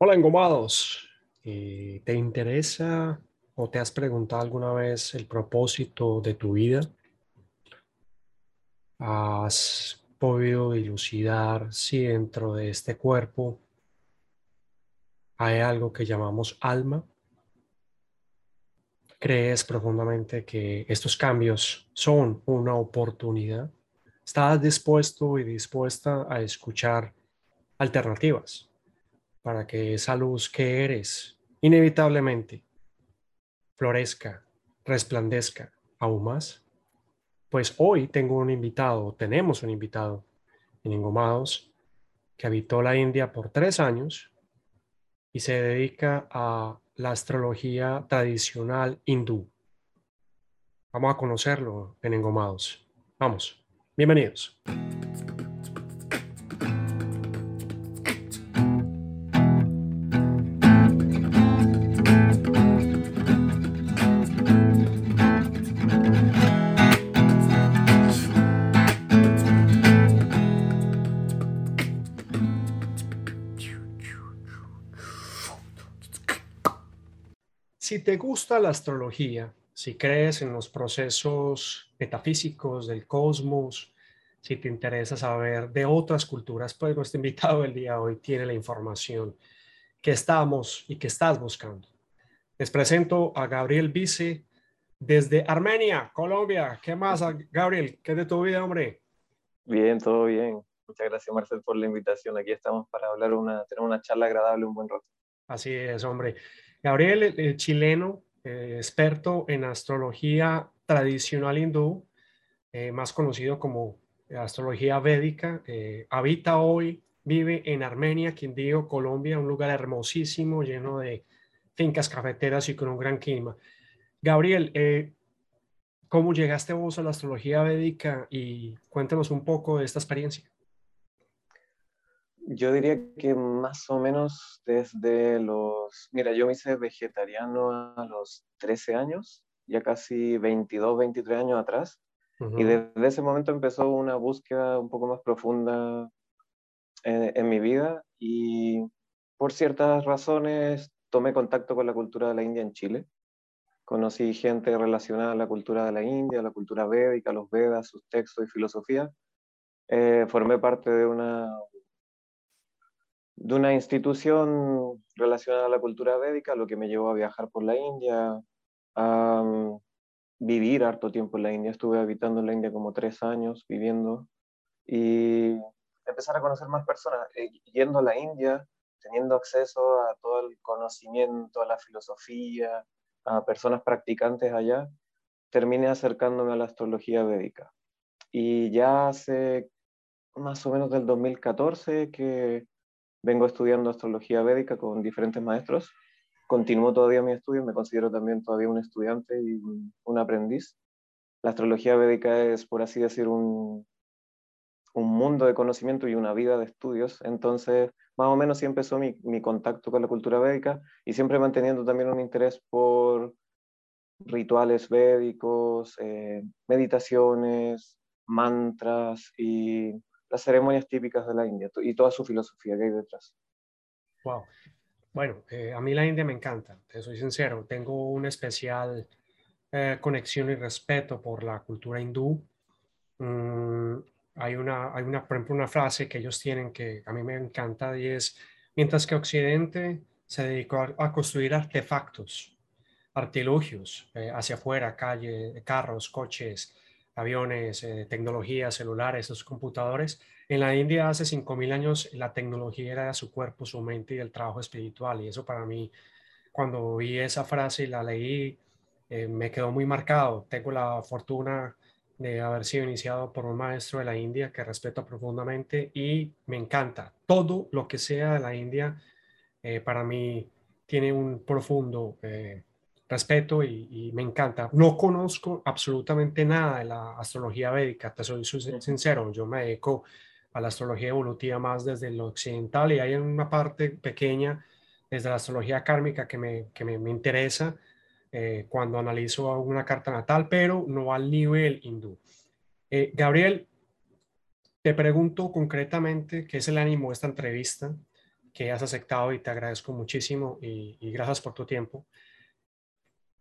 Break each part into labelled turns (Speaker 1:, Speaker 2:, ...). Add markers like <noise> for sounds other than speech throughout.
Speaker 1: Hola, engomados. Eh, ¿Te interesa o te has preguntado alguna vez el propósito de tu vida? ¿Has podido dilucidar si dentro de este cuerpo hay algo que llamamos alma? ¿Crees profundamente que estos cambios son una oportunidad? ¿Estás dispuesto y dispuesta a escuchar alternativas? Para que esa luz que eres inevitablemente florezca, resplandezca aún más? Pues hoy tengo un invitado, tenemos un invitado en Ingomados que habitó la India por tres años y se dedica a la astrología tradicional hindú. Vamos a conocerlo en Engomados. Vamos, bienvenidos. Te gusta la astrología, si crees en los procesos metafísicos del cosmos, si te interesa saber de otras culturas, pues nuestro invitado el día de hoy tiene la información que estamos y que estás buscando. Les presento a Gabriel Vice desde Armenia, Colombia. ¿Qué más, Gabriel? ¿Qué es de tu vida, hombre?
Speaker 2: Bien, todo bien. Muchas gracias, Marcel, por la invitación. Aquí estamos para hablar una, tener una charla agradable un buen rato.
Speaker 1: Así es, hombre. Gabriel, el, chileno, eh, experto en astrología tradicional hindú, eh, más conocido como astrología védica, eh, habita hoy, vive en Armenia, Quindío, Colombia, un lugar hermosísimo, lleno de fincas cafeteras y con un gran clima. Gabriel, ¿cómo llegaste vos a la astrología védica y cuéntanos un poco de esta experiencia?
Speaker 2: Yo diría que más o menos desde los... Mira, yo me hice vegetariano a los 13 años, ya casi 22, 23 años atrás. Y desde ese momento empezó una búsqueda un poco más profunda en, en, mi vida y por ciertas razones tomé contacto con la cultura de la India en Chile. Conocí gente relacionada a la cultura de la India, la cultura védica, los Vedas, sus textos y filosofía. Eh, formé parte de una de una institución relacionada a la cultura védica, lo que me llevó a viajar por la India, a mm, vivir harto tiempo en la India. Estuve habitando en la India como tres años, viviendo, y empezar a conocer más personas. Eh, yendo a la India, teniendo acceso a todo el conocimiento, a la filosofía, a personas practicantes allá, terminé acercándome a la astrología védica. Y ya hace más o menos del 2014 que vengo estudiando astrología védica con diferentes maestros. Continúo todavía mi estudio, me considero también todavía un estudiante y un, aprendiz. La astrología védica es, por así decir, un, un mundo de conocimiento y una vida de estudios. Entonces, más o menos sí empezó mi, mi contacto con la cultura védica y siempre manteniendo también un interés por rituales védicos, eh, meditaciones, mantras y las ceremonias típicas de la India y toda su filosofía que hay detrás.
Speaker 1: Wow. Bueno, eh, a mí la India me encanta, te soy sincero. Tengo una especial eh, conexión y respeto por la cultura hindú. Mm, hay, una, hay una, por ejemplo, una frase que ellos tienen que a mí me encanta y es, mientras que Occidente se dedicó a, construir artefactos, artilugios eh, hacia afuera, calle, carros, coches, aviones, eh, tecnología, celulares, esos computadores. En la India hace 5.000 años la tecnología era su cuerpo, su mente y el trabajo espiritual. Y eso para mí, cuando vi esa frase y la leí, eh, me quedó muy marcado. Tengo la fortuna de haber sido iniciado por un maestro de la India que respeto profundamente y me encanta. Todo lo que sea de la India, eh, para mí, tiene un profundo respeto y, me encanta. No conozco absolutamente nada de la astrología védica, te soy sincero, yo me dedico a la astrología evolutiva más desde lo occidental y hay una parte pequeña desde la astrología kármica que me, que me, interesa eh, cuando analizo una carta natal, pero no al nivel hindú. Eh, Gabriel, te pregunto concretamente, ¿qué es el ánimo de esta entrevista? que has aceptado y te agradezco muchísimo y, gracias por tu tiempo.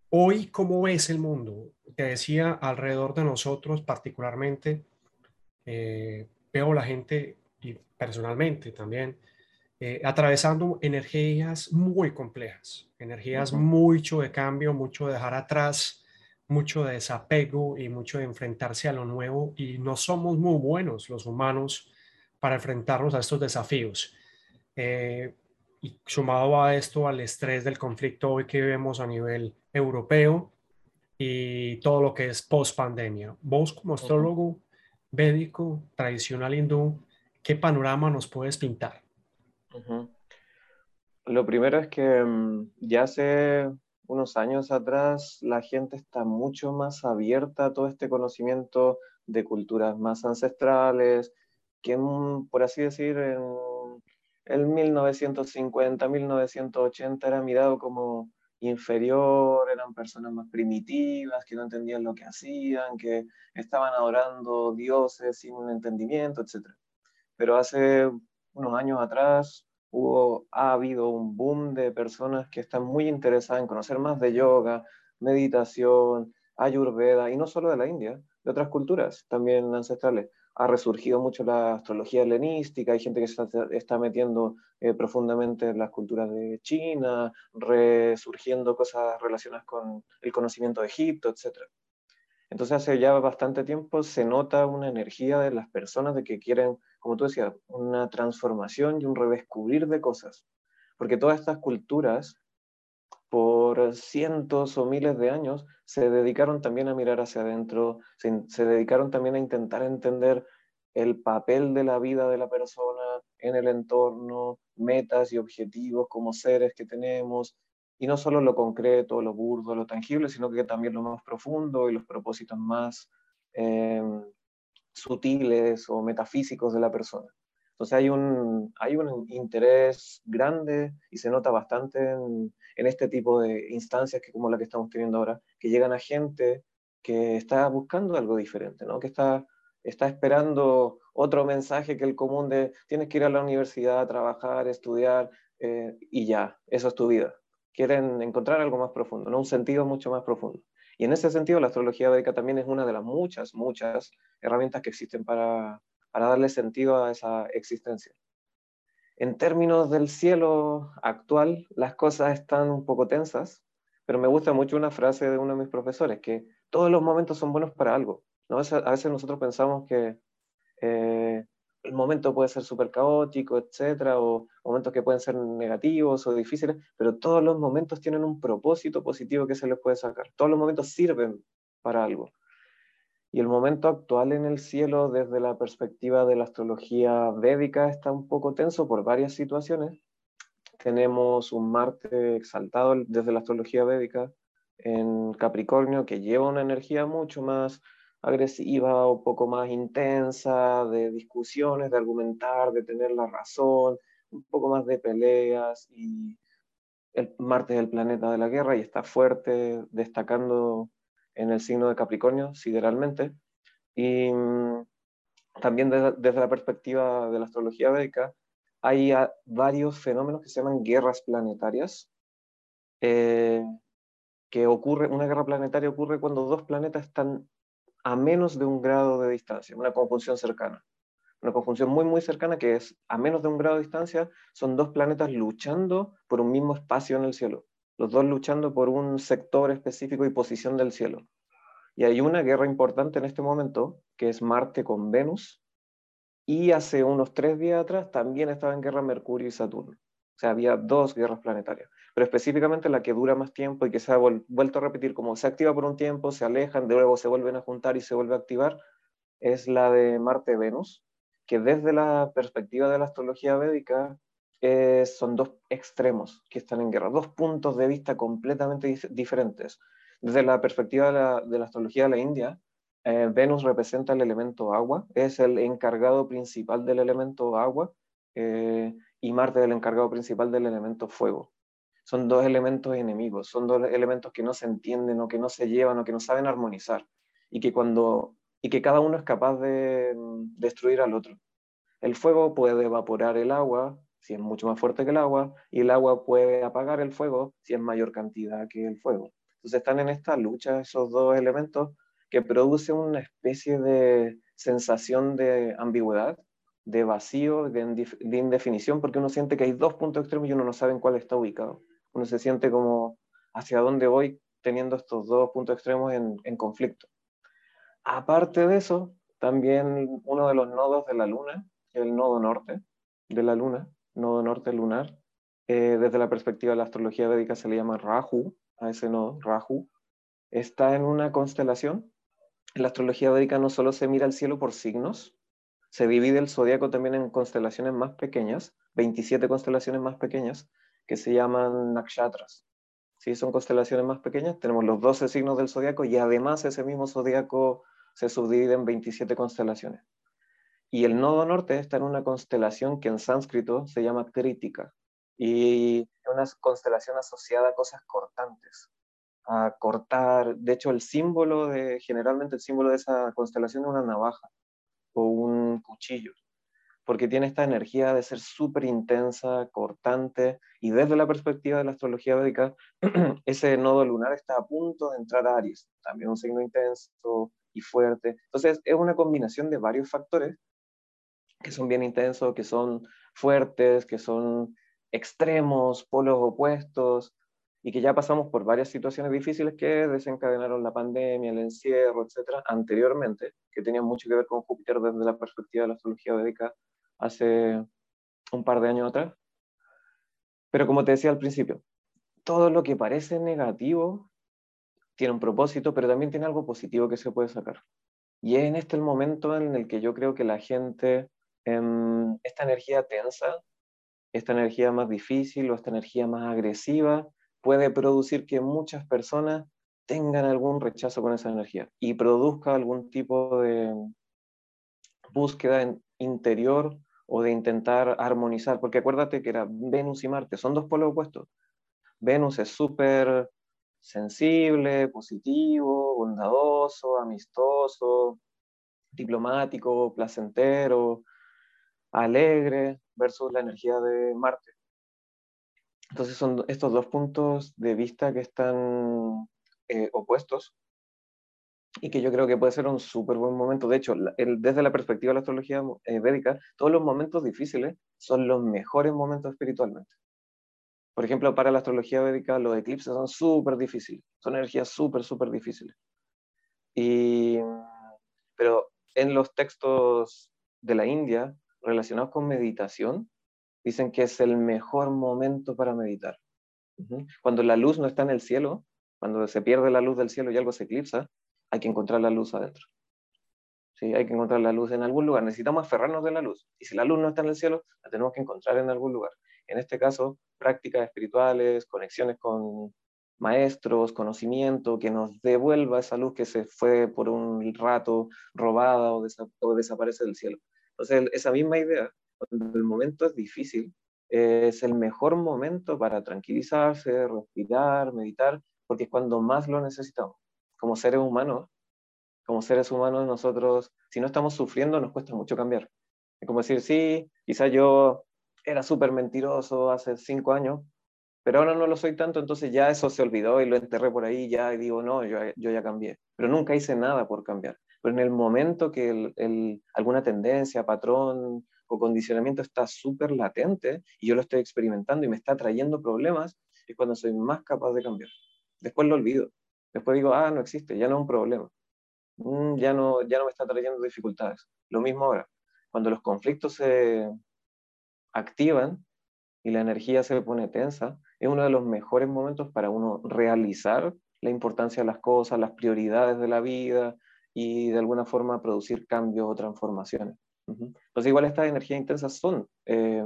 Speaker 1: Hoy, ¿cómo ves el mundo? Te decía, alrededor de nosotros particularmente, eh, veo la gente y personalmente también eh, atravesando energías muy complejas, energías mucho de cambio, mucho de dejar atrás, mucho de desapego y mucho de enfrentarse a lo nuevo y no somos muy buenos los humanos para enfrentarnos a estos desafíos. Eh, y sumado a esto, al estrés del conflicto hoy que vemos a nivel europeo y todo lo que es post pandemia. Vos como astrólogo védico tradicional hindú, ¿qué panorama nos puedes pintar?
Speaker 2: Lo primero es que mm, ya hace unos años atrás la gente está mucho más abierta a todo este conocimiento de culturas más ancestrales, que por así decir en el 1950, 1980 era mirado como inferior, eran personas más primitivas, que no entendían lo que hacían, que estaban adorando dioses sin un entendimiento, etc. Pero hace unos años atrás hubo, ha habido un boom de personas que están muy interesadas en conocer más de yoga, meditación, ayurveda, y no solo de la India, de otras culturas también ancestrales. Ha resurgido mucho la astrología helenística, hay gente que se está, metiendo eh, profundamente en las culturas de China, resurgiendo cosas relacionadas con el conocimiento de Egipto, etc. Entonces hace ya bastante tiempo se nota una energía de las personas de que quieren como tú decías, una transformación y un redescubrir de cosas. Porque todas estas culturas, por cientos o miles de años, se dedicaron también a mirar hacia adentro, se, dedicaron también a intentar entender el papel de la vida de la persona en el entorno, metas y objetivos como seres que tenemos, y no solo lo concreto, lo burdo, lo tangible, sino que también lo más profundo y los propósitos más eh, sutiles o metafísicos de la persona. Entonces hay un, hay un interés grande y se nota bastante en, en, este tipo de instancias que como la que estamos teniendo ahora, que llegan a gente que está buscando algo diferente, ¿no? que está, está esperando otro mensaje que el común de tienes que ir a la universidad, a trabajar, estudiar eh, y ya, eso es tu vida. Quieren encontrar algo más profundo, ¿no? un sentido mucho más profundo. Y en ese sentido, la astrología védica también es una de las muchas, muchas herramientas que existen para, para darle sentido a esa existencia. En términos del cielo actual, las cosas están un poco tensas, pero me gusta mucho una frase de uno de mis profesores, que todos los momentos son buenos para algo. ¿no? A veces nosotros pensamos que eh, el momento puede ser súper caótico, etcétera, o momentos que pueden ser negativos o difíciles, pero todos los momentos tienen un propósito positivo que se les puede sacar. Todos los momentos sirven para algo. Y el momento actual en el cielo, desde la perspectiva de la astrología védica, está un poco tenso por varias situaciones. Tenemos un Marte exaltado desde la astrología védica en Capricornio, que lleva una energía mucho más agresiva o poco más intensa, de discusiones, de argumentar, de tener la razón, un poco más de peleas y el Marte es el planeta de la guerra y está fuerte, destacando en el signo de Capricornio, sideralmente. Y mm, también desde, la perspectiva de la astrología védica, hay varios fenómenos que se llaman guerras planetarias, eh, que ocurre, una guerra planetaria ocurre cuando dos planetas están a menos de un grado de distancia, una conjunción cercana. Una conjunción muy, muy cercana que es a menos de un grado de distancia, son dos planetas luchando por un mismo espacio en el cielo, los dos luchando por un sector específico y posición del cielo. Y hay una guerra importante en este momento, que es Marte con Venus, y hace unos tres días atrás también estaba en guerra Mercurio y Saturno. O sea, había dos guerras planetarias, pero específicamente la que dura más tiempo y que se ha vuelto a repetir, como se activa por un tiempo, se alejan, de luego se vuelven a juntar y se vuelve a activar, es la de Marte-Venus, que desde la perspectiva de la astrología védica eh, son dos extremos que están en guerra, dos puntos de vista completamente diferentes. Desde la perspectiva de la, astrología de la India, eh, Venus representa el elemento agua, es el encargado principal del elemento agua, eh, y Marte el encargado principal del elemento fuego. Son dos elementos enemigos, son dos elementos que no se entienden o que no se llevan o que no saben armonizar y que, cuando, y que cada uno es capaz de mm, destruir al otro. El fuego puede evaporar el agua si es mucho más fuerte que el agua, y el agua puede apagar el fuego si es mayor cantidad que el fuego. Entonces están en esta lucha esos dos elementos que produce una especie de sensación de ambigüedad, de vacío, de, indefinición, porque uno siente que hay dos puntos extremos y uno no sabe en cuál está ubicado. Uno se siente como hacia dónde voy teniendo estos dos puntos extremos en, en conflicto. Aparte de eso, también uno de los nodos de la Luna, el nodo norte de la Luna, nodo norte lunar, eh, desde la perspectiva de la astrología védica se le llama Rahu, a ese nodo, Rahu, está en una constelación. En la astrología védica no solo se mira el cielo por signos, se divide el zodiaco también en constelaciones más pequeñas, 27 constelaciones más pequeñas, que se llaman nakshatras. Si son constelaciones más pequeñas, tenemos los 12 signos del zodiaco y además ese mismo zodiaco se subdivide en 27 constelaciones. Y el nodo norte está en una constelación que en sánscrito se llama crítica. Y es una constelación asociada a cosas cortantes, a cortar. De hecho, el símbolo de, generalmente el símbolo de esa constelación es una navaja o un cuchillo, porque tiene esta energía de ser súper intensa, cortante, y desde la perspectiva de la astrología védica, <clears throat> ese nodo lunar está a punto de entrar a Aries, también un signo intenso, y fuerte. Entonces, es una combinación de varios factores que son bien intensos, que son fuertes, que son extremos, polos opuestos, y que ya pasamos por varias situaciones difíciles que desencadenaron la pandemia, el encierro, etcétera, anteriormente, que tenían mucho que ver con Júpiter desde la perspectiva de la astrología védica hace un par de años atrás. Pero como te decía al principio, todo lo que parece negativo tiene un propósito, pero también tiene algo positivo que se puede sacar. Y es en este el momento en el que yo creo que la gente, em, esta energía tensa, esta energía más difícil o esta energía más agresiva, puede producir que muchas personas tengan algún rechazo con esa energía y produzca algún tipo de búsqueda interior o de intentar armonizar, porque acuérdate que era Venus y Marte, son dos polos opuestos. Venus es súper sensible, positivo, bondadoso, amistoso, diplomático, placentero, alegre, versus la energía de Marte. Entonces son estos dos puntos de vista que están eh, opuestos y que yo creo que puede ser un súper buen momento. De hecho, desde la perspectiva de la astrología eh, védica, todos los momentos difíciles son los mejores momentos espiritualmente. Por ejemplo, para la astrología védica, los eclipses son súper difíciles, son energías súper, súper difíciles. Y, pero en los textos de la India relacionados con meditación, dicen que es el mejor momento para meditar. Cuando la luz no está en el cielo, cuando se pierde la luz del cielo y algo se eclipsa, hay que encontrar la luz adentro. ¿Sí? Hay que encontrar la luz en algún lugar. Necesitamos aferrarnos de la luz. Y si la luz no está en el cielo, la tenemos que encontrar en algún lugar en este caso, prácticas espirituales, conexiones con maestros, conocimiento, que nos devuelva esa luz que se fue por un rato robada o, desaparece del cielo. Entonces, esa misma idea, cuando el momento es difícil, es el mejor momento para tranquilizarse, respirar, meditar, porque es cuando más lo necesitamos. Como seres humanos, como seres humanos nosotros, si no estamos sufriendo, nos cuesta mucho cambiar. Es como decir, sí, quizá yo era súper mentiroso hace cinco años, pero ahora no lo soy tanto, entonces ya eso se olvidó y lo enterré por ahí ya y digo, no, yo, yo ya cambié. Pero nunca hice nada por cambiar. Pero en el momento que el, alguna tendencia, patrón o condicionamiento está súper latente y yo lo estoy experimentando y me está trayendo problemas, es cuando soy más capaz de cambiar. Después lo olvido. Después digo, ah, no existe, ya no es un problema. Mm, ya, no, ya no me está trayendo dificultades. Lo mismo ahora. Cuando los conflictos se, activan y la energía se pone tensa, es uno de los mejores momentos para uno realizar la importancia de las cosas, las prioridades de la vida y de alguna forma producir cambios o transformaciones. Entonces igual estas energías intensas son eh,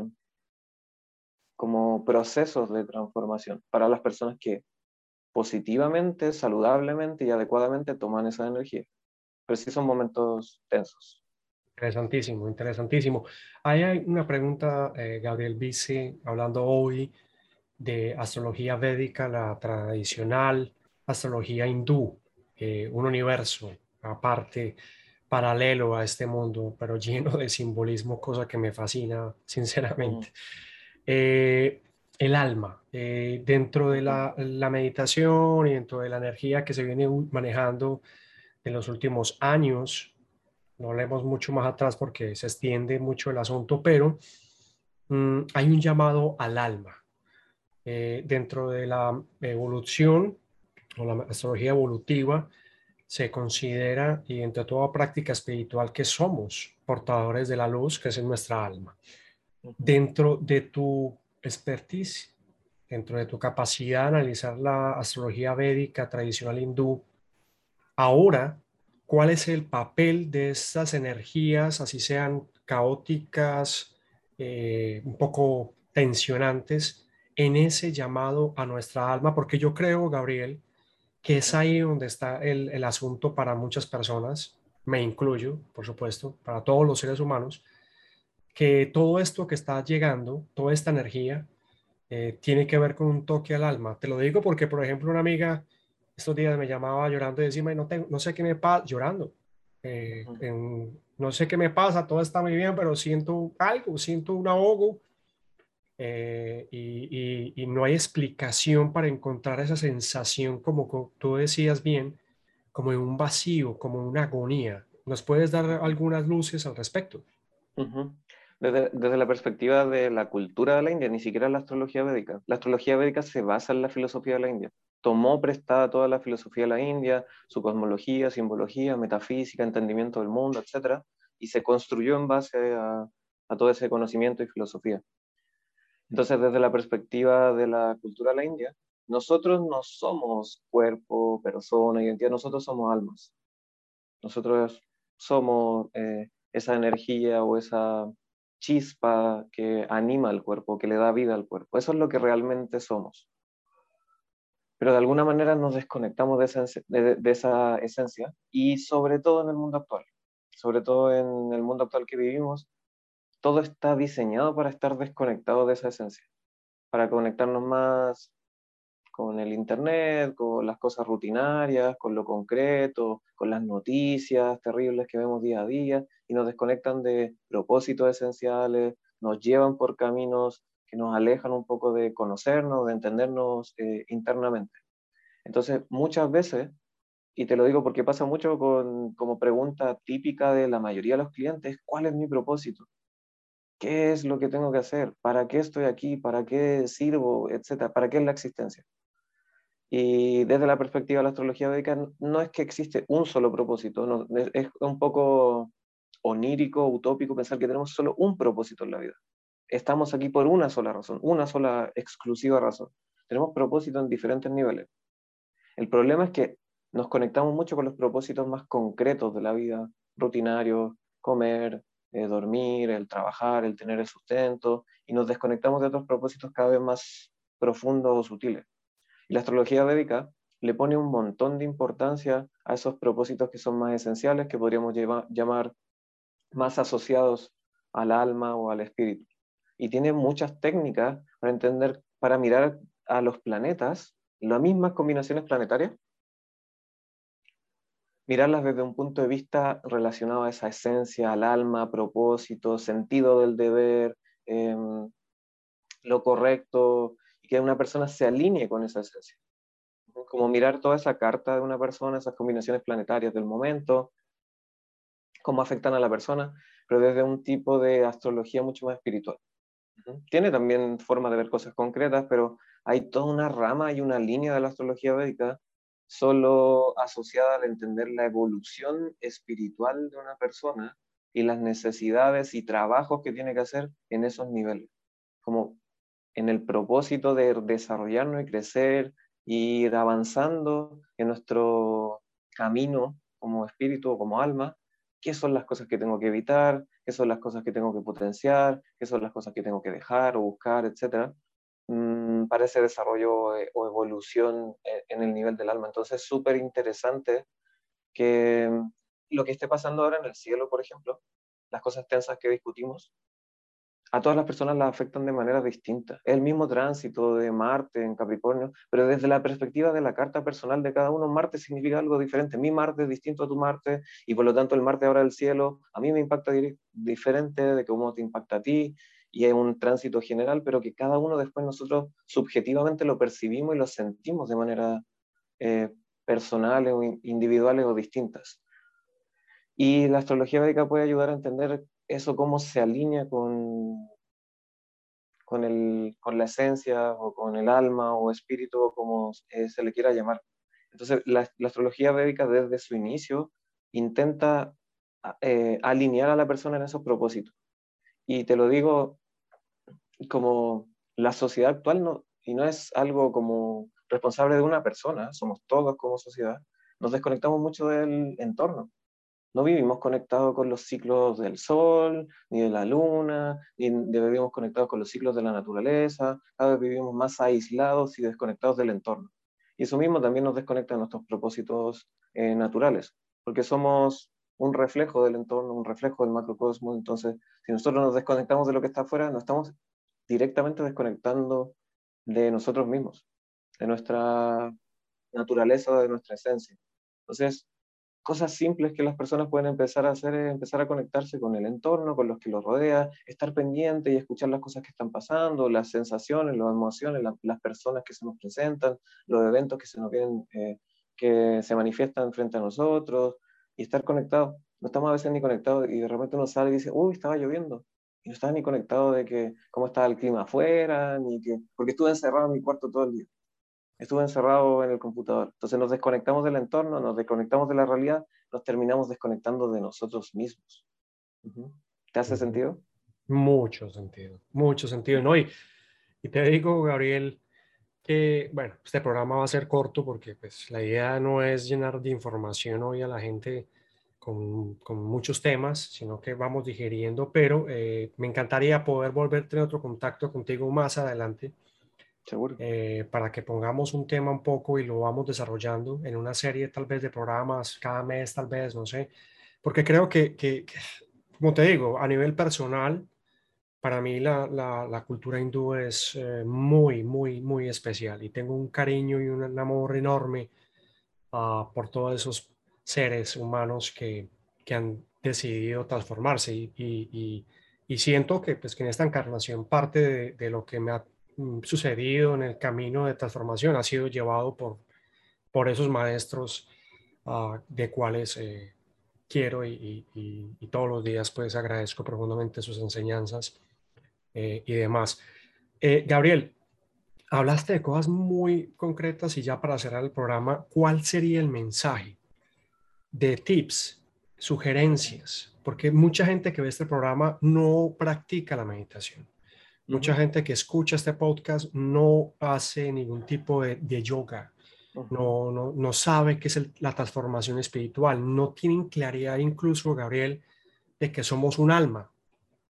Speaker 2: como procesos de transformación para las personas que positivamente, saludablemente y adecuadamente toman esa energía. Pero sí son momentos tensos.
Speaker 1: Interesantísimo, interesantísimo. hay una pregunta, eh, Gabriel Bici, hablando hoy de astrología védica, la tradicional astrología hindú, eh, un universo aparte, paralelo a este mundo, pero lleno de simbolismo, cosa que me fascina, <laughs> sinceramente. Eh, el alma, eh, dentro de la, la, meditación y dentro de la energía que se viene manejando en los últimos años, no hablemos mucho más atrás porque se extiende mucho el asunto, pero mm, hay un llamado al alma. Eh, dentro de la evolución o la astrología evolutiva, se considera, y entre toda práctica espiritual, que somos portadores de la luz, que es nuestra alma. Dentro de tu expertise, dentro de tu capacidad de analizar la astrología védica tradicional hindú, ahora, ¿cuál es el papel de estas energías, así sean caóticas, eh, un poco tensionantes, en ese llamado a nuestra alma? Porque yo creo, Gabriel, que es ahí donde está el, el asunto para muchas personas, me incluyo, por supuesto, para todos los seres humanos, que todo esto que está llegando, toda esta energía, eh, tiene que ver con un toque al alma. Te lo digo porque, por ejemplo, una amiga estos días me llamaba llorando y decía, no, tengo, no sé qué me pasa, llorando. Eh, no sé qué me pasa, todo está muy bien, pero siento algo, siento un ahogo eh, y, no hay explicación para encontrar esa sensación, como tú decías bien, como de un vacío, como una agonía. ¿Nos puedes dar algunas luces al respecto?
Speaker 2: desde, la perspectiva de la cultura de la India, ni siquiera la astrología védica. La astrología védica se basa en la filosofía de la India. Tomó prestada toda la filosofía de la India, su cosmología, simbología, metafísica, entendimiento del mundo, etc. Y se construyó en base a todo ese conocimiento y filosofía. Entonces, desde la perspectiva de la cultura de la India, nosotros no somos cuerpo, persona, identidad, nosotros somos almas. Nosotros somos eh, esa energía o esa chispa que anima al cuerpo, que le da vida al cuerpo. Eso es lo que realmente somos. Pero de alguna manera nos desconectamos de esa, de, esa esencia y sobre todo en el mundo actual. Sobre todo en el mundo actual que vivimos, todo está diseñado para estar desconectado de esa esencia, para conectarnos más con el Internet, con las cosas rutinarias, con lo concreto, con las noticias terribles que vemos día a día y nos desconectan de propósitos esenciales, nos llevan por caminos que nos alejan un poco de conocernos, de entendernos eh, internamente. Entonces, muchas veces, y te lo digo porque pasa mucho con, como pregunta típica de la mayoría de los clientes, ¿cuál es mi propósito? ¿Qué es lo que tengo que hacer? ¿Para qué estoy aquí? ¿Para qué sirvo? Etcétera. ¿Para qué es la existencia? Y desde la perspectiva de la astrología védica, no es que existe un solo propósito, no, es, un poco onírico, utópico pensar que tenemos solo un propósito en la vida. Estamos aquí por una sola razón, una sola exclusiva razón. Tenemos propósitos en diferentes niveles. El problema es que nos conectamos mucho con los propósitos más concretos de la vida, rutinarios, comer, eh, dormir, el trabajar, el tener el sustento, y nos desconectamos de otros propósitos cada vez más profundos o sutiles. Y la astrología védica le pone un montón de importancia a esos propósitos que son más esenciales, que podríamos llamar más asociados al alma o al espíritu. Y tiene muchas técnicas para entender, para mirar a los planetas, las mismas combinaciones planetarias, mirarlas desde un punto de vista relacionado a esa esencia, al alma, propósito, sentido del deber, em, lo correcto, que una persona se alinee con esa esencia. Como mirar toda esa carta de una persona, esas combinaciones planetarias del momento, cómo afectan a la persona, pero desde un tipo de astrología mucho más espiritual. Tiene también forma de ver cosas concretas, pero hay toda una rama y una línea de la astrología védica solo asociada al entender la evolución espiritual de una persona y las necesidades y trabajos que tiene que hacer en esos niveles. Como en el propósito de desarrollarnos y crecer, ir avanzando en nuestro camino como espíritu o como alma, qué son las cosas que tengo que evitar, qué son las cosas que tengo que potenciar, qué son las cosas que tengo que dejar o buscar, etc. Mm, para ese desarrollo eh, o evolución eh, en el nivel del alma. Entonces es súper interesante que mm, lo que esté pasando ahora en el cielo, por ejemplo, las cosas tensas que discutimos, a todas las personas las afectan de manera distinta. el mismo tránsito de Marte en Capricornio, pero desde la perspectiva de la carta personal de cada uno, Marte significa algo diferente. Mi Marte es distinto a tu Marte y por lo tanto el Marte ahora del cielo a mí me impacta diferente de cómo te impacta a ti y es un tránsito general, pero que cada uno después nosotros subjetivamente lo percibimos y lo sentimos de manera eh, personales o individuales o distintas. Y la astrología védica puede ayudar a entender eso, cómo se alinea con, con, el, con la esencia o con el alma o espíritu o como se le quiera llamar. Entonces, la, astrología védica desde su inicio intenta eh, alinear a la persona en esos propósitos. Y te lo digo como la sociedad actual, no, y no es algo como responsable de una persona, somos todos como sociedad, nos desconectamos mucho del entorno. No vivimos conectados con los ciclos del sol, ni de la luna, ni vivimos conectados con los ciclos de la naturaleza, cada vez vivimos más aislados y desconectados del entorno. Y eso mismo también nos desconecta de nuestros propósitos eh, naturales, porque somos un reflejo del entorno, un reflejo del macrocosmos. Entonces, si nosotros nos desconectamos de lo que está afuera, nos estamos directamente desconectando de nosotros mismos, de nuestra naturaleza, de nuestra esencia. Entonces, cosas simples que las personas pueden empezar a hacer es empezar a conectarse con el entorno, con los que los rodea, estar pendiente y escuchar las cosas que están pasando, las sensaciones, las emociones, las personas que se nos presentan, los eventos que se nos vienen, eh, que se manifiestan frente a nosotros y estar conectado. No estamos a veces ni conectados y de repente uno sale y dice, uy, estaba lloviendo. Y no estaba ni conectado de que cómo estaba el clima afuera, ni que, porque estuve encerrado en mi cuarto todo el día estuve encerrado en el computador. Entonces nos desconectamos del entorno, nos desconectamos de la realidad, nos terminamos desconectando de nosotros mismos. ¿Te hace sentido?
Speaker 1: Mucho sentido, mucho sentido. ¿no? Y, y, te digo, Gabriel, que, bueno, este programa va a ser corto porque pues, la idea no es llenar de información hoy a la gente con, con muchos temas, sino que vamos digiriendo, pero eh, me encantaría poder volver a tener otro contacto contigo más adelante
Speaker 2: Seguro.
Speaker 1: Eh, para que pongamos un tema un poco y lo vamos desarrollando en una serie tal vez de programas, cada mes tal vez, no sé, porque creo que, que, como te digo, a nivel personal, para mí la, la, la cultura hindú es eh, muy, muy, muy especial y tengo un cariño y un, amor enorme uh, por todos esos seres humanos que, que han decidido transformarse y, y, y, siento que, pues, que en esta encarnación parte de, de lo que me ha Mm, sucedido en el camino de transformación ha sido llevado por, por esos maestros ah, de cuales eh, quiero y, todos los días pues agradezco profundamente sus enseñanzas eh, y demás. Eh, Gabriel, hablaste de cosas muy concretas y ya para cerrar el programa, ¿cuál sería el mensaje de tips, sugerencias? Porque mucha gente que ve este programa no practica la meditación. Mucha gente que escucha este podcast no hace ningún tipo de, yoga, no, no, no, sabe qué es la transformación espiritual, no tienen claridad incluso, Gabriel, de que somos un alma.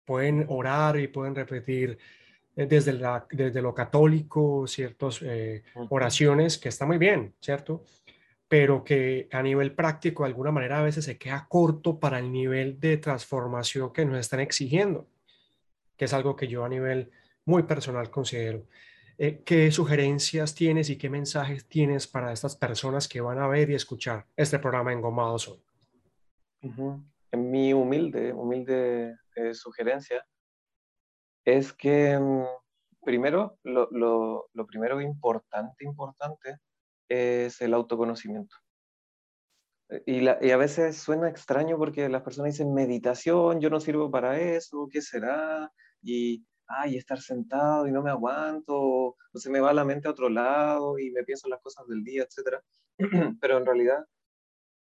Speaker 1: Pueden orar y pueden repetir eh, desde, la, desde lo católico ciertas eh, oraciones, que está muy bien, ¿cierto? Pero que a nivel práctico, de alguna manera, a veces se queda corto para el nivel de transformación que nos están exigiendo que es algo que yo a nivel muy personal considero. Eh, ¿Qué sugerencias tienes y qué mensajes tienes para estas personas que van a ver y escuchar este programa Engomados hoy?
Speaker 2: En mi humilde, humilde eh, sugerencia es que mm, primero, lo, lo, lo, primero importante, importante es el autoconocimiento. Y, a veces suena extraño porque las personas dicen meditación, yo no sirvo para eso, ¿qué será? y, ay, estar sentado y no me aguanto, o, se me va la mente a otro lado y me pienso las cosas del día, etc. <clears throat> Pero en realidad,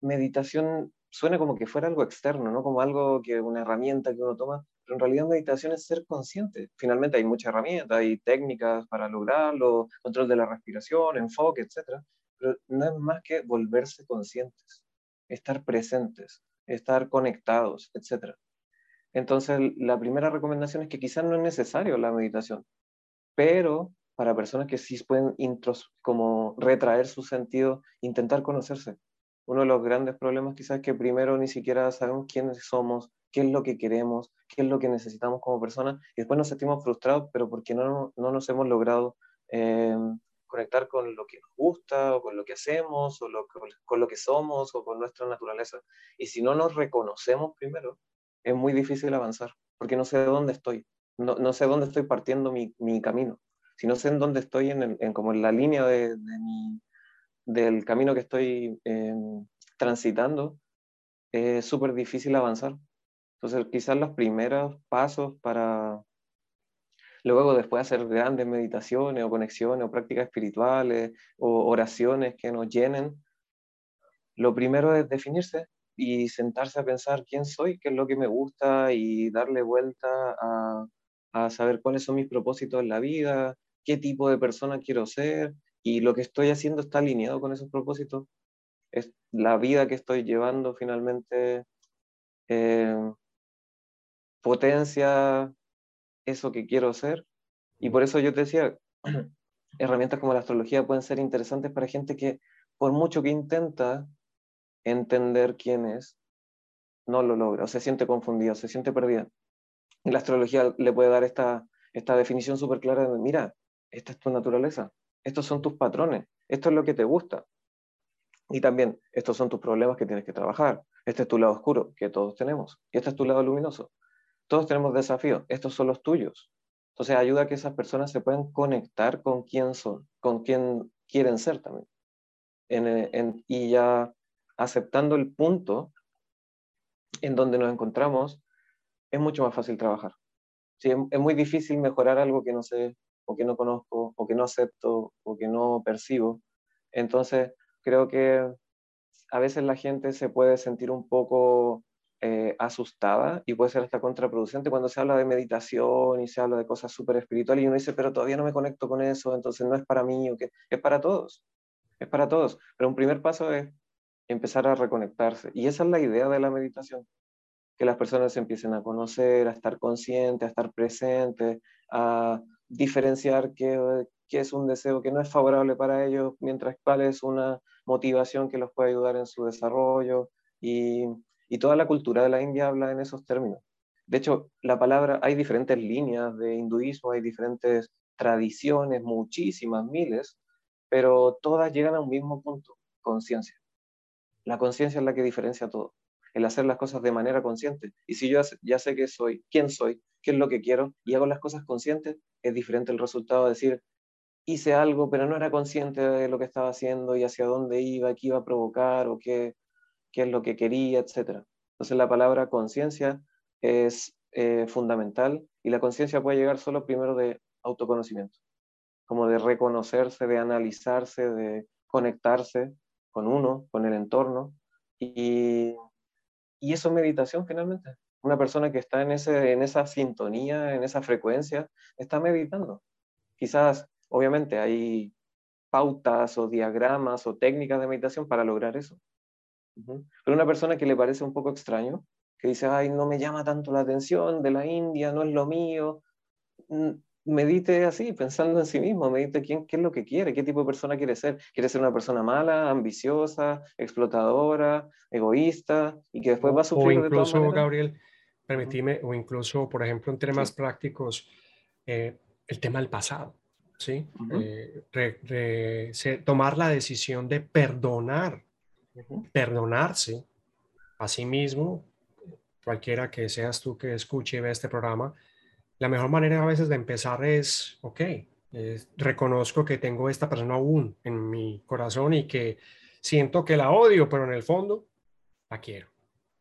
Speaker 2: meditación suena como que fuera algo externo, ¿no? Como algo que una herramienta que uno toma, pero en realidad meditación es ser consciente. Finalmente hay muchas herramientas, hay técnicas para lograrlo, control de la respiración, enfoque, etc. Pero no es más que volverse conscientes, estar presentes, estar conectados, etc. Entonces, la primera recomendación es que quizás no es necesario la meditación, pero para personas que sí pueden intros, como retraer su sentido, intentar conocerse. Uno de los grandes problemas quizás es que primero ni siquiera sabemos quiénes somos, qué es lo que queremos, qué es lo que necesitamos como personas, y después nos sentimos frustrados, pero porque no, no nos hemos logrado eh, conectar con lo que nos gusta, o con lo que hacemos, o con lo que somos, o con nuestra naturaleza. Y si no nos reconocemos primero, es muy difícil avanzar, porque no sé dónde estoy. no, no, sé dónde estoy partiendo mi, mi, camino. Si no sé en dónde estoy en, en como en la línea de, del camino que estoy em, transitando, es súper difícil avanzar. Entonces, quizás los primeros pasos para luego después hacer grandes meditaciones o conexiones o prácticas espirituales o oraciones que nos llenen, lo primero es definirse y sentarse a pensar quién soy, qué es lo que me gusta y darle vuelta a, a saber cuáles son mis propósitos en la vida, qué tipo de persona quiero ser y lo que estoy haciendo está alineado con esos propósitos. Es la vida que estoy llevando finalmente eh, potencia eso que quiero ser. Y por eso yo te decía, <clears throat> herramientas como la astrología pueden ser interesantes para gente que por mucho que intenta entender quién es, no lo logra, o se siente confundido, se siente perdida. Y la astrología le puede dar esta, esta definición súper clara de, mira, esta es tu naturaleza, estos son tus patrones, esto es lo que te gusta. Y también, estos son tus problemas que tienes que trabajar. Este es tu lado oscuro, que todos tenemos. Y este es tu lado luminoso. Todos tenemos desafíos, estos son los tuyos. Entonces ayuda a que esas personas se puedan conectar con quién son, con quién quieren ser también. y ya aceptando el punto en donde nos encontramos, es mucho más fácil trabajar. Sí, es, muy difícil mejorar algo que no sé, o que no conozco, o que no acepto, o que no percibo. Entonces, creo que a veces la gente se puede sentir un poco eh, asustada y puede ser hasta contraproducente cuando se habla de meditación y se habla de cosas súper espirituales y uno dice, pero todavía no me conecto con eso, entonces no es para mí, o que es para todos, es para todos. Pero un primer paso es empezar a reconectarse y esa es la idea de la meditación, que las personas se empiecen a conocer, a estar conscientes, a estar presentes, a diferenciar qué, qué es un deseo que no es favorable para ellos, mientras cuál es una motivación que los puede ayudar en su desarrollo y y toda la cultura de la India habla en esos términos. De hecho, la palabra, hay diferentes líneas de hinduismo, hay diferentes tradiciones, muchísimas, miles, pero todas llegan a un mismo punto, conciencia. La conciencia es la que diferencia todo, el hacer las cosas de manera consciente. Y si yo ya sé qué soy, quién soy, qué es lo que quiero, y hago las cosas conscientes, es diferente el resultado de decir, hice algo, pero no era consciente de lo que estaba haciendo y hacia dónde iba, qué iba a provocar o qué, qué es lo que quería, etc. Entonces la palabra conciencia es eh, fundamental y la conciencia puede llegar solo primero de autoconocimiento, como de reconocerse, de analizarse, de conectarse con uno, con el entorno. Y, y eso es meditación finalmente. Una persona que está en, ese, en esa sintonía, en esa frecuencia, está meditando. Quizás, obviamente, hay pautas o diagramas o técnicas de meditación para lograr eso. Pero una persona que le parece un poco extraño, que dice, ay, no me llama tanto la atención de la India, no es lo mío, medite así, pensando en sí mismo, medite quién, qué es lo que quiere, qué tipo de persona quiere ser. ¿Quiere ser una persona mala, ambiciosa, explotadora, egoísta, y que después va a sufrir?
Speaker 1: O incluso, Gabriel, permitime, o incluso, por ejemplo, en temas prácticos, eh, el tema del pasado. ¿sí? Eh, tomar la decisión de perdonar perdonarse a sí mismo, cualquiera que seas tú que escuche y vea este programa, la mejor manera a veces de empezar es, ok, reconozco que tengo esta persona aún en mi corazón y que siento que la odio, pero en el fondo la quiero,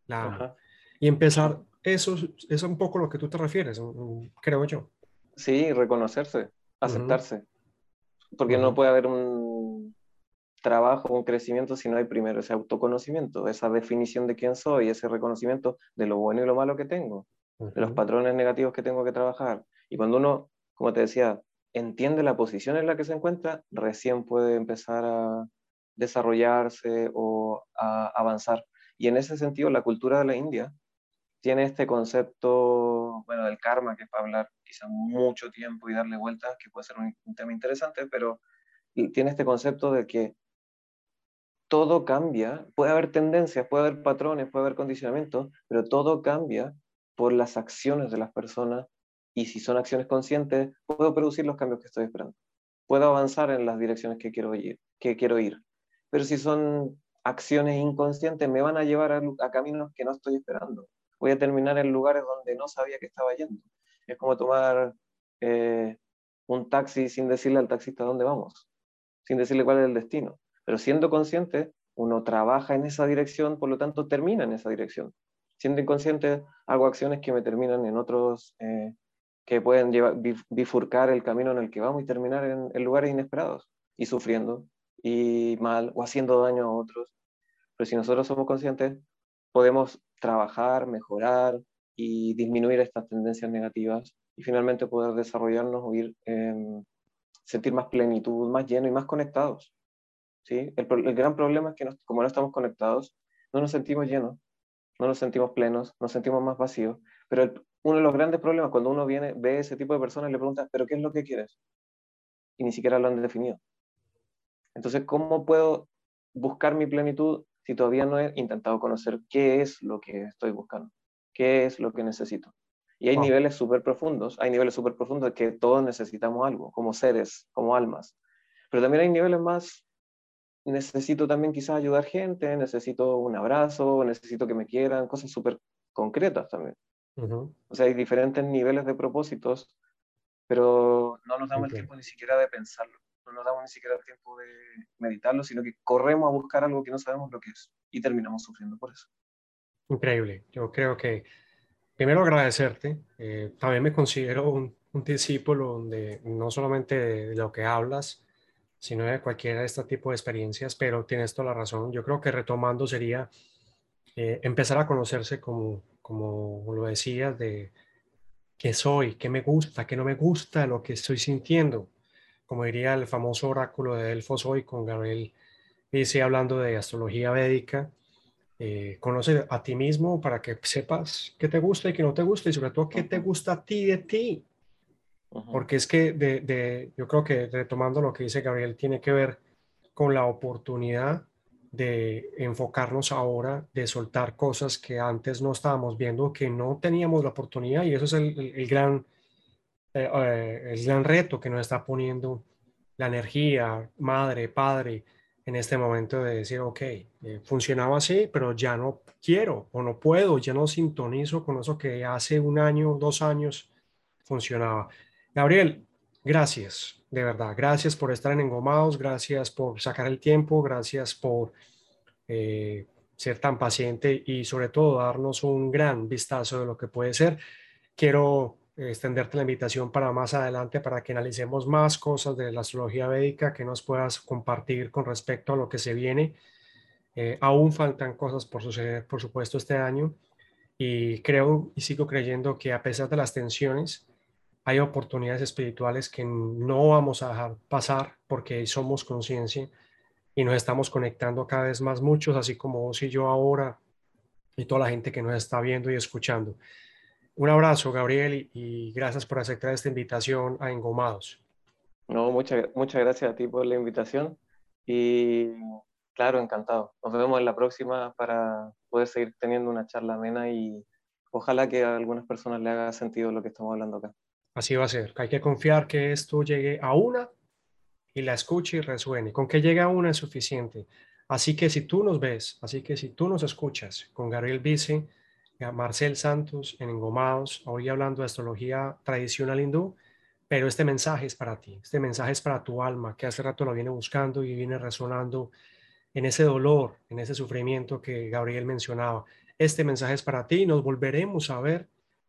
Speaker 1: la amo. Y empezar, eso, eso es un poco lo que tú te refieres, creo yo.
Speaker 2: Sí, reconocerse, aceptarse. Porque no puede haber un trabajo, un crecimiento si no hay primero ese autoconocimiento, esa definición de quién soy, ese reconocimiento de lo bueno y lo malo que tengo, de los patrones negativos que tengo que trabajar. Y cuando uno, como te decía, entiende la posición en la que se encuentra, recién puede empezar a desarrollarse o a avanzar. Y en ese sentido, la cultura de la India tiene este concepto, bueno, del karma, que es para hablar quizá mucho tiempo y darle vueltas, que puede ser un, un tema interesante, pero tiene este concepto de que todo cambia, puede haber tendencias, puede haber patrones, puede haber condicionamientos, pero todo cambia por las acciones de las personas y si son acciones conscientes, puedo producir los cambios que estoy esperando. Puedo avanzar en las direcciones que quiero ir. Que quiero ir. Pero si son acciones inconscientes, me van a llevar a, a caminos que no estoy esperando. Voy a terminar en lugares donde no sabía que estaba yendo. Es como tomar eh, un taxi sin decirle al taxista dónde vamos, sin decirle cuál es el destino. Pero siendo consciente, uno trabaja en esa dirección, por lo tanto termina en esa dirección. Siendo inconsciente, hago acciones que me terminan en otros, eh, que pueden llevar, bifurcar el camino en el que vamos y terminar en, lugares inesperados y sufriendo y mal o haciendo daño a otros. Pero si nosotros somos conscientes, podemos trabajar, mejorar y disminuir estas tendencias negativas y finalmente poder desarrollarnos o ir, sentir más plenitud, más lleno y más conectados. ¿Sí? El, el gran problema es que como no estamos conectados, no nos sentimos llenos, no nos sentimos plenos, nos sentimos más vacíos. Pero uno de los grandes problemas cuando uno viene, ve ese tipo de personas y le pregunta, ¿pero qué es lo que quieres? Y ni siquiera lo han definido. Entonces, ¿cómo puedo buscar mi plenitud si todavía no he intentado conocer qué es lo que estoy buscando? ¿Qué es lo que necesito? Y hay niveles súper profundos, hay niveles súper profundos de que todos necesitamos algo, como seres, como almas. Pero también hay niveles más necesito también quizás ayudar gente, necesito un abrazo, necesito que me quieran, cosas súper concretas también. O sea, hay diferentes niveles de propósitos, pero no nos damos el tiempo ni siquiera de pensarlo, no nos damos ni siquiera el tiempo de meditarlo, sino que corremos a buscar algo que no sabemos lo que es y terminamos sufriendo por eso.
Speaker 1: Increíble. Yo creo que primero agradecerte. Eh, también me considero un, un discípulo donde no solamente de lo que hablas, sino de cualquiera de este tipo de experiencias, pero tienes toda la razón. Yo creo que retomando sería eh, empezar a conocerse como, como lo decías, de qué soy, qué me gusta, qué no me gusta, lo que estoy sintiendo. Como diría el famoso oráculo de Delfos hoy con Gabriel dice hablando de astrología védica, eh, conoce a ti mismo para que sepas qué te gusta y qué no te gusta y sobre todo qué te gusta a ti de ti. Porque es que de, yo creo que retomando lo que dice Gabriel, tiene que ver con la oportunidad de enfocarnos ahora, de soltar cosas que antes no estábamos viendo, que no teníamos la oportunidad y eso es el, gran, eh, eh, el gran reto que nos está poniendo la energía, madre, padre, en este momento de decir, ok, eh, funcionaba así, pero ya no quiero o no puedo, ya no sintonizo con eso que hace un año, dos años funcionaba. Gabriel, gracias, de verdad. Gracias por estar en Engomados, gracias por sacar el tiempo, gracias por eh, ser tan paciente y sobre todo darnos un gran vistazo de lo que puede ser. Quiero extenderte la invitación para más adelante para que analicemos más cosas de la astrología védica que nos puedas compartir con respecto a lo que se viene. Eh, aún faltan cosas por suceder, por supuesto, este año y creo y sigo creyendo que a pesar de las tensiones, hay oportunidades espirituales que no vamos a dejar pasar porque somos conciencia y nos estamos conectando cada vez más muchos, así como vos y yo ahora y toda la gente que nos está viendo y escuchando. Un abrazo, Gabriel, y, gracias por aceptar esta invitación a Engomados.
Speaker 2: No, muchas, muchas gracias a ti por la invitación y claro, encantado. Nos vemos en la próxima para poder seguir teniendo una charla amena y ojalá que a algunas personas le haga sentido lo que estamos hablando acá.
Speaker 1: Así va a ser. Hay que confiar que esto llegue a una y la escuche y resuene. Con que llegue a una es suficiente. Así que si tú nos ves, así que si tú nos escuchas con Gabriel Vice, Marcel Santos en Engomados, hoy hablando de astrología tradicional hindú, pero este mensaje es para ti, este mensaje es para tu alma, que hace rato lo viene buscando y viene resonando en ese dolor, en ese sufrimiento que Gabriel mencionaba. Este mensaje es para ti, nos volveremos a ver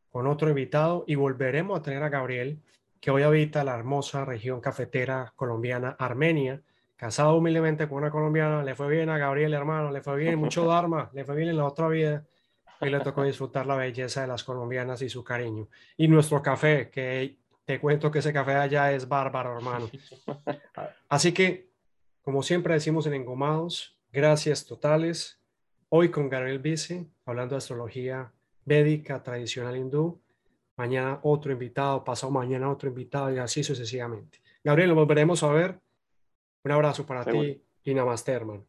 Speaker 1: con otro invitado y volveremos a tener a Gabriel, que hoy habita la hermosa región cafetera colombiana Armenia, casado humildemente con una colombiana, le fue bien a Gabriel, hermano, le fue bien, <laughs> mucho Dharma, le fue bien en la otra vida y le tocó disfrutar la belleza de las colombianas y su cariño. Y nuestro café, que te cuento que ese café allá es bárbaro, hermano. <laughs> Así que, como siempre decimos en Engomados, gracias totales. Hoy con Gabriel Vice, hablando de astrología védica tradicional hindú. Mañana otro invitado, pasado mañana otro invitado y así sucesivamente. Gabriel, nos volveremos a ver. Un abrazo para ti y namaste, hermano.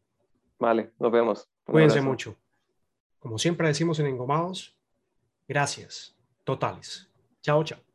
Speaker 2: Vale, nos vemos.
Speaker 1: Cuídense mucho. Como siempre decimos en Engomados, gracias totales. Chao, chao.